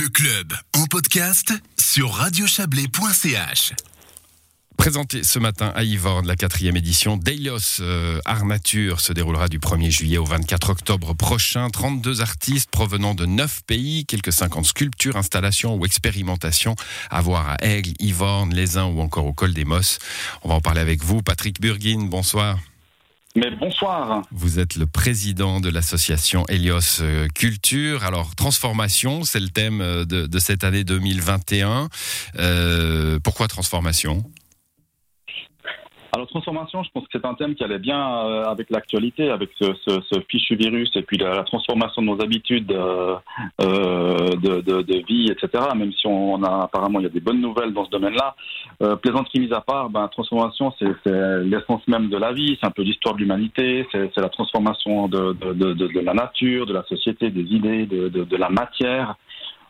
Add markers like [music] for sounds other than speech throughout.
Le club en podcast sur radiochablais.ch. Présenté ce matin à Yvonne, la quatrième édition d'Elios euh, Art Nature se déroulera du 1er juillet au 24 octobre prochain. 32 artistes provenant de 9 pays, quelques 50 sculptures, installations ou expérimentations à voir à Aigle, Yvonne, Les ou encore au Col des Mosses. On va en parler avec vous. Patrick Burguin, bonsoir. Mais bonsoir. Vous êtes le président de l'association Helios euh, Culture. Alors, transformation, c'est le thème euh, de, cette année 2021. Euh, pourquoi transformation? Alors transformation, je pense que c'est un thème qui allait bien euh, avec l'actualité, avec ce, ce, ce, fichu virus et puis la, la transformation de nos habitudes euh, euh, de, de, de, vie, etc. Même si on, a apparemment il y a des bonnes nouvelles dans ce domaine-là. Euh, plaisanterie mise à part, ben, transformation c'est l'essence même de la vie, c'est un peu l'histoire de l'humanité, c'est la transformation de, de, la nature, de la société, des idées, de la matière.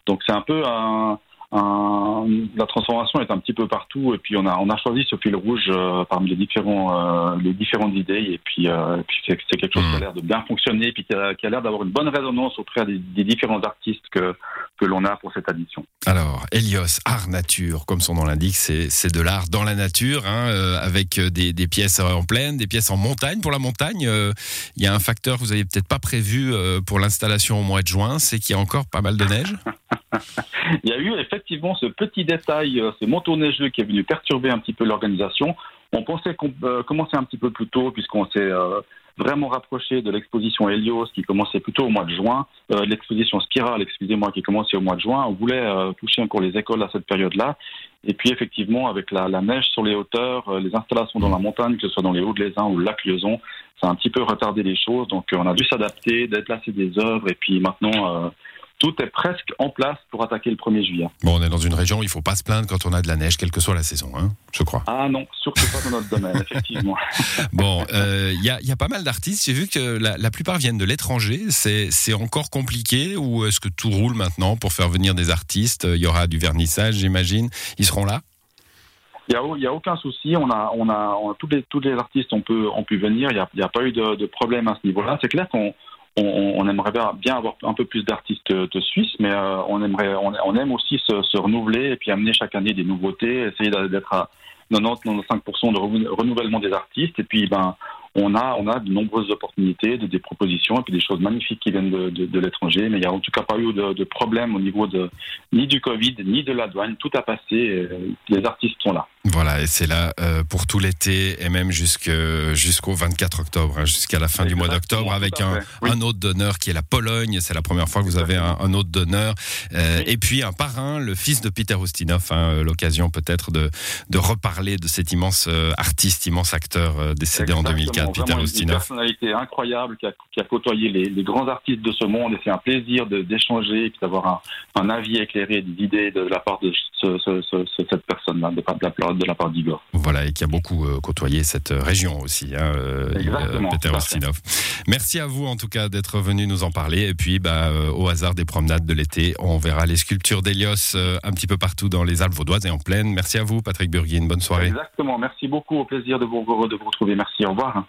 Donc c'est un peu un la transformation est un petit peu partout et puis on a on a choisi ce fil rouge euh, parmi les différents euh, les différentes idées et puis, euh, puis c'est, quelque chose qui a mmh. l'air de bien fonctionner et puis qui a, l'air d'avoir une bonne résonance auprès des, des, différents artistes que que l'on a pour cette addition. Alors Helios art nature comme son nom l'indique c'est c'est de l'art dans la nature hein, avec des, des pièces en plaine des pièces en montagne pour la montagne il y a un facteur que vous avez peut-être pas prévu pour l'installation au mois de juin c'est qu'il y a encore pas mal de neige? [laughs] Il y a eu effectivement ce petit détail, euh, ce manteau neigeux qui est venu perturber un petit peu l'organisation. On pensait euh, commençait un petit peu plus tôt puisqu'on s'est euh, vraiment rapproché de l'exposition Helios qui commençait plutôt au mois de juin, l'exposition Spiral, excusez-moi, qui commençait au mois de juin. On voulait toucher encore les écoles à cette période-là. Et puis effectivement, avec la, neige sur les hauteurs, les installations dans la montagne, que ce soit dans les Hauts de Lézin ou le lac Lieuson, ça a un petit peu retardé les choses. Donc on a dû s'adapter, déplacer des œuvres et puis maintenant tout est presque en place pour attaquer le 1er juillet. Bon, on est dans une région où il ne faut pas se plaindre quand on a de la neige, quelle que soit la saison, hein, je crois. Ah non, surtout pas dans notre domaine, [laughs] effectivement. bon, il euh, y, a, y, a, pas mal d'artistes. J'ai vu que la, la, plupart viennent de l'étranger. C'est encore compliqué ou est-ce que tout roule maintenant pour faire venir des artistes? Il y aura du vernissage, j'imagine. Ils seront là? Il n'y a, a, aucun souci. On a, on a, on a, tous, les, tous les artistes ont pu, ont pu venir. Il n'y a, a, pas eu de, de problème à ce niveau-là. C'est clair qu'on on, on, aimerait bien avoir un peu plus d'artistes de Suisse, mais euh, on aimerait, on, aime aussi se, renouveler et puis amener chaque année des nouveautés, essayer d'être à 90-95% de renouvellement des artistes. Et puis, ben, on a, on a de nombreuses opportunités, de, des propositions et puis des choses magnifiques qui viennent de, l'étranger. Mais il n'y a en tout cas pas eu de, problème au niveau de ni du Covid ni de la douane. Tout a passé. les artistes sont là. Voilà, et c'est là euh, pour tout l'été et même jusqu'au 24 octobre, hein, jusqu'à la fin du mois d'octobre, avec un, oui. un hôte d'honneur qui est la Pologne. C'est la première fois que vous avez un, un hôte d'honneur. Euh, oui. Et puis un parrain, le fils de Peter Ustinov. Hein, L'occasion peut-être de, de reparler de cet immense euh, artiste, immense acteur euh, décédé Exactement, en 2004, Peter Ustinov. Une personnalité incroyable qui a, qui a côtoyé les, les, grands artistes de ce monde et c'est un plaisir d'échanger et d'avoir un, un, avis éclairé, des idées de la part de ce, ce, ce, cette personne-là, de, de la part de la part d'Igor. Voilà, et qui a beaucoup euh, côtoyé cette région aussi, hein, euh, Peter Ostinov. Merci à vous en tout cas d'être venu nous en parler. Et puis, bah, euh, au hasard des promenades de l'été, on verra les sculptures d'Elios euh, un petit peu partout dans les Alpes vaudoises et en plaine. Merci à vous, Patrick Burguin. Bonne soirée. Exactement. Merci beaucoup. Au plaisir de vous, de vous retrouver. Merci. Au revoir.